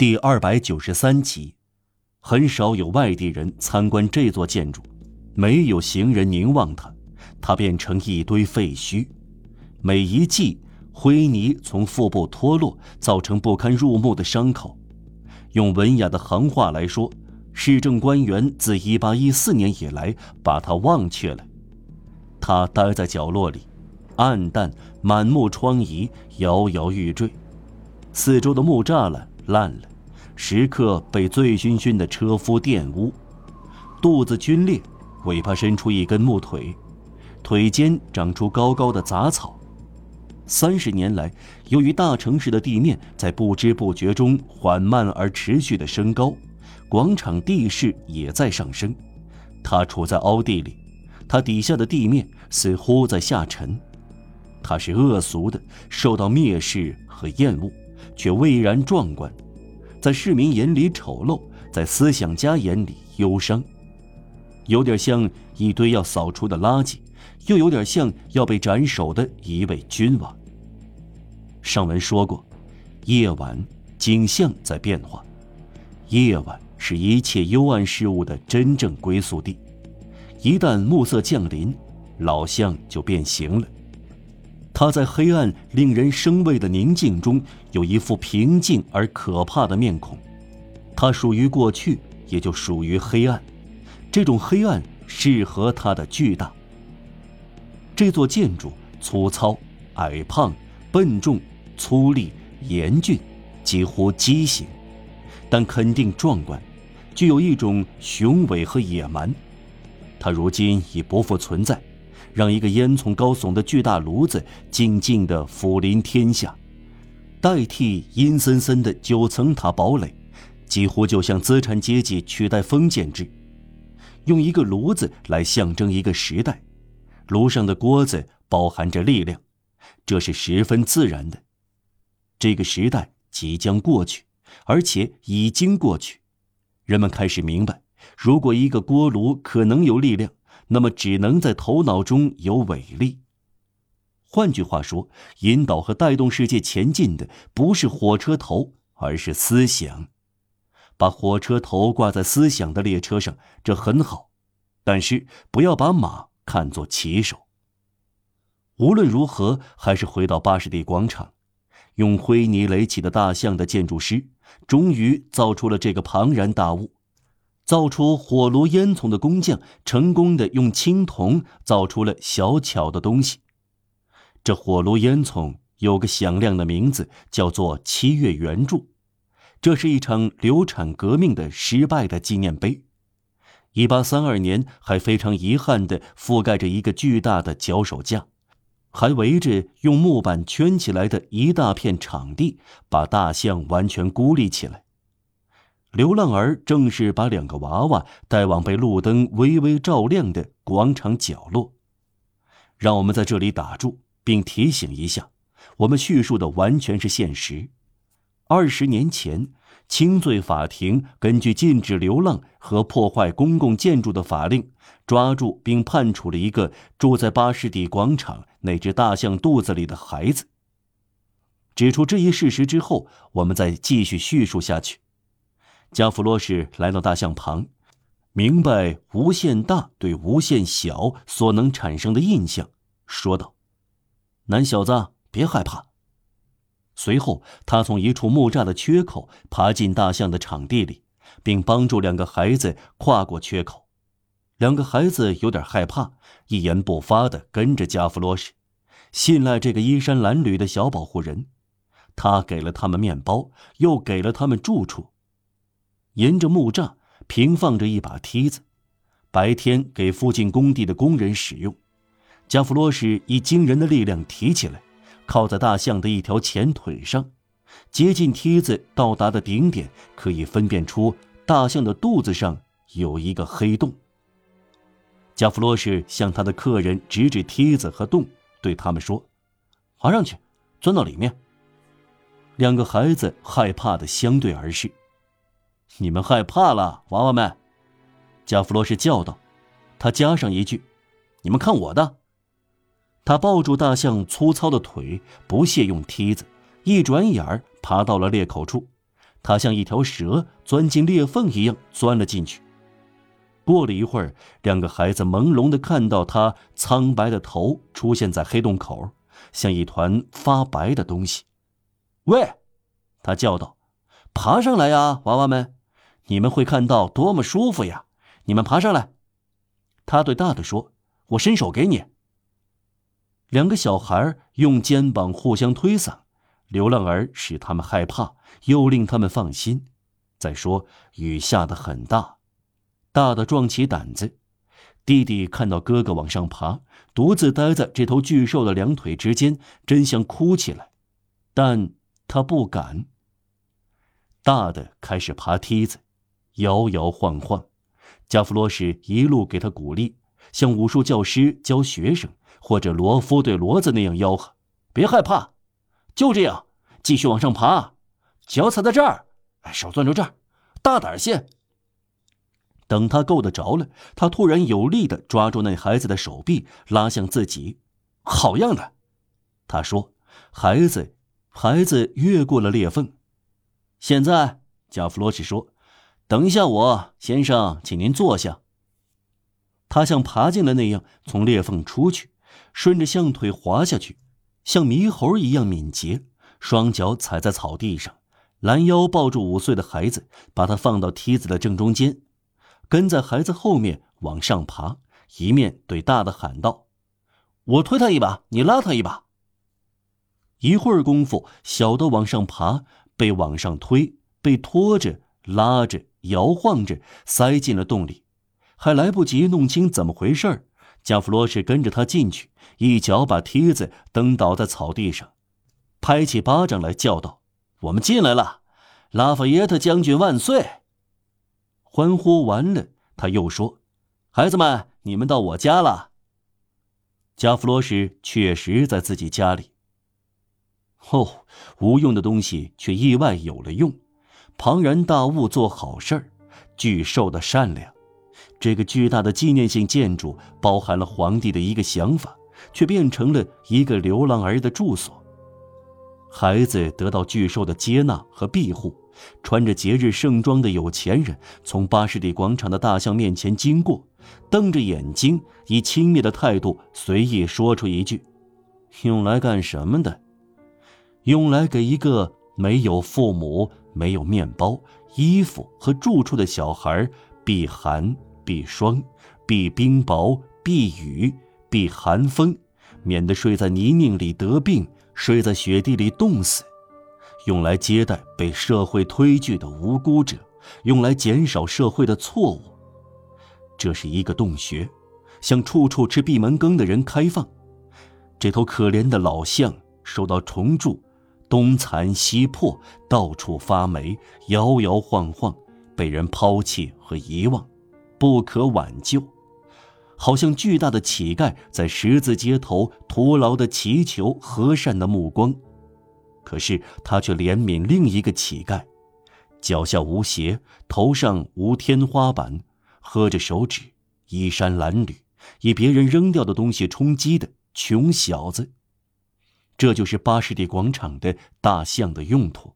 第二百九十三集，很少有外地人参观这座建筑，没有行人凝望它，它变成一堆废墟。每一季，灰泥从腹部脱落，造成不堪入目的伤口。用文雅的行话来说，市政官员自一八一四年以来把它忘却了。它待在角落里，暗淡，满目疮痍，摇摇欲坠。四周的木栅栏烂了。时刻被醉醺醺的车夫玷污，肚子皲裂，尾巴伸出一根木腿，腿间长出高高的杂草。三十年来，由于大城市的地面在不知不觉中缓慢而持续的升高，广场地势也在上升。它处在凹地里，它底下的地面似乎在下沉。它是恶俗的，受到蔑视和厌恶，却蔚然壮观。在市民眼里丑陋，在思想家眼里忧伤，有点像一堆要扫除的垃圾，又有点像要被斩首的一位君王。上文说过，夜晚景象在变化，夜晚是一切幽暗事物的真正归宿地。一旦暮色降临，老象就变形了。他在黑暗、令人生畏的宁静中，有一副平静而可怕的面孔。他属于过去，也就属于黑暗。这种黑暗适合他的巨大。这座建筑粗糙、矮胖、笨重、粗粝、严峻，几乎畸形，但肯定壮观，具有一种雄伟和野蛮。它如今已不复存在。让一个烟囱高耸的巨大炉子静静地俯临天下，代替阴森森的九层塔堡垒，几乎就像资产阶级取代封建制。用一个炉子来象征一个时代，炉上的锅子包含着力量，这是十分自然的。这个时代即将过去，而且已经过去。人们开始明白，如果一个锅炉可能有力量。那么，只能在头脑中有伟力。换句话说，引导和带动世界前进的不是火车头，而是思想。把火车头挂在思想的列车上，这很好，但是不要把马看作骑手。无论如何，还是回到巴士底广场，用灰泥垒起的大象的建筑师，终于造出了这个庞然大物。造出火炉烟囱的工匠，成功的用青铜造出了小巧的东西。这火炉烟囱有个响亮的名字，叫做“七月圆柱”。这是一场流产革命的失败的纪念碑。一八三二年，还非常遗憾的覆盖着一个巨大的脚手架，还围着用木板圈起来的一大片场地，把大象完全孤立起来。流浪儿正是把两个娃娃带往被路灯微微照亮的广场角落。让我们在这里打住，并提醒一下：我们叙述的完全是现实。二十年前，轻罪法庭根据禁止流浪和破坏公共建筑的法令，抓住并判处了一个住在巴士底广场那只大象肚子里的孩子。指出这一事实之后，我们再继续叙述下去。加弗洛什来到大象旁，明白无限大对无限小所能产生的印象，说道：“男小子，别害怕。”随后，他从一处木栅的缺口爬进大象的场地里，并帮助两个孩子跨过缺口。两个孩子有点害怕，一言不发地跟着加弗洛什，信赖这个衣衫褴褛的小保护人。他给了他们面包，又给了他们住处。沿着木栅平放着一把梯子，白天给附近工地的工人使用。加弗洛什以惊人的力量提起来，靠在大象的一条前腿上，接近梯子到达的顶点，可以分辨出大象的肚子上有一个黑洞。加弗洛什向他的客人指指梯子和洞，对他们说：“爬上去，钻到里面。”两个孩子害怕的相对而视。你们害怕了，娃娃们，加弗罗什叫道。他加上一句：“你们看我的。”他抱住大象粗糙的腿，不屑用梯子，一转眼儿爬到了裂口处。他像一条蛇钻进裂缝一样钻了进去。过了一会儿，两个孩子朦胧的看到他苍白的头出现在黑洞口，像一团发白的东西。喂，他叫道：“爬上来呀，娃娃们！你们会看到多么舒服呀！你们爬上来。”他对大的说：“我伸手给你。”两个小孩用肩膀互相推搡，流浪儿使他们害怕，又令他们放心。再说雨下得很大。大的壮起胆子，弟弟看到哥哥往上爬，独自待在这头巨兽的两腿之间，真想哭起来，但他不敢。大的开始爬梯子，摇摇晃晃，加弗罗什一路给他鼓励，像武术教师教学生，或者罗夫对骡子那样吆喝：“别害怕，就这样，继续往上爬，脚踩在这儿，手攥住这儿，大胆些。”等他够得着了，他突然有力的抓住那孩子的手臂，拉向自己。好样的，他说：“孩子，孩子越过了裂缝。”现在，加弗罗什说：“等一下，我先生，请您坐下。”他像爬进来那样从裂缝出去，顺着象腿滑下去，像猕猴一样敏捷，双脚踩在草地上，拦腰抱住五岁的孩子，把他放到梯子的正中间。跟在孩子后面往上爬，一面对大的喊道：“我推他一把，你拉他一把。”一会儿功夫，小的往上爬，被往上推，被拖着、拉着、摇晃着，塞进了洞里，还来不及弄清怎么回事儿，加弗罗什跟着他进去，一脚把梯子蹬倒在草地上，拍起巴掌来叫道：“我们进来了，拉法耶特将军万岁！”欢呼完了，他又说：“孩子们，你们到我家了。”加弗罗什确实在自己家里。哦，无用的东西却意外有了用，庞然大物做好事儿，巨兽的善良。这个巨大的纪念性建筑包含了皇帝的一个想法，却变成了一个流浪儿的住所。孩子得到巨兽的接纳和庇护。穿着节日盛装的有钱人从巴士底广场的大象面前经过，瞪着眼睛，以轻蔑的态度随意说出一句：“用来干什么的？用来给一个没有父母、没有面包、衣服和住处的小孩避寒、避霜、避冰雹、避雨、避寒风，免得睡在泥泞里得病，睡在雪地里冻死。”用来接待被社会推拒的无辜者，用来减少社会的错误。这是一个洞穴，向处处吃闭门羹的人开放。这头可怜的老象受到虫蛀，东残西破，到处发霉，摇摇晃晃，被人抛弃和遗忘，不可挽救。好像巨大的乞丐在十字街头徒劳地祈求和善的目光。可是他却怜悯另一个乞丐，脚下无鞋，头上无天花板，喝着手指，衣衫褴褛，以别人扔掉的东西充饥的穷小子。这就是巴士底广场的大象的用途。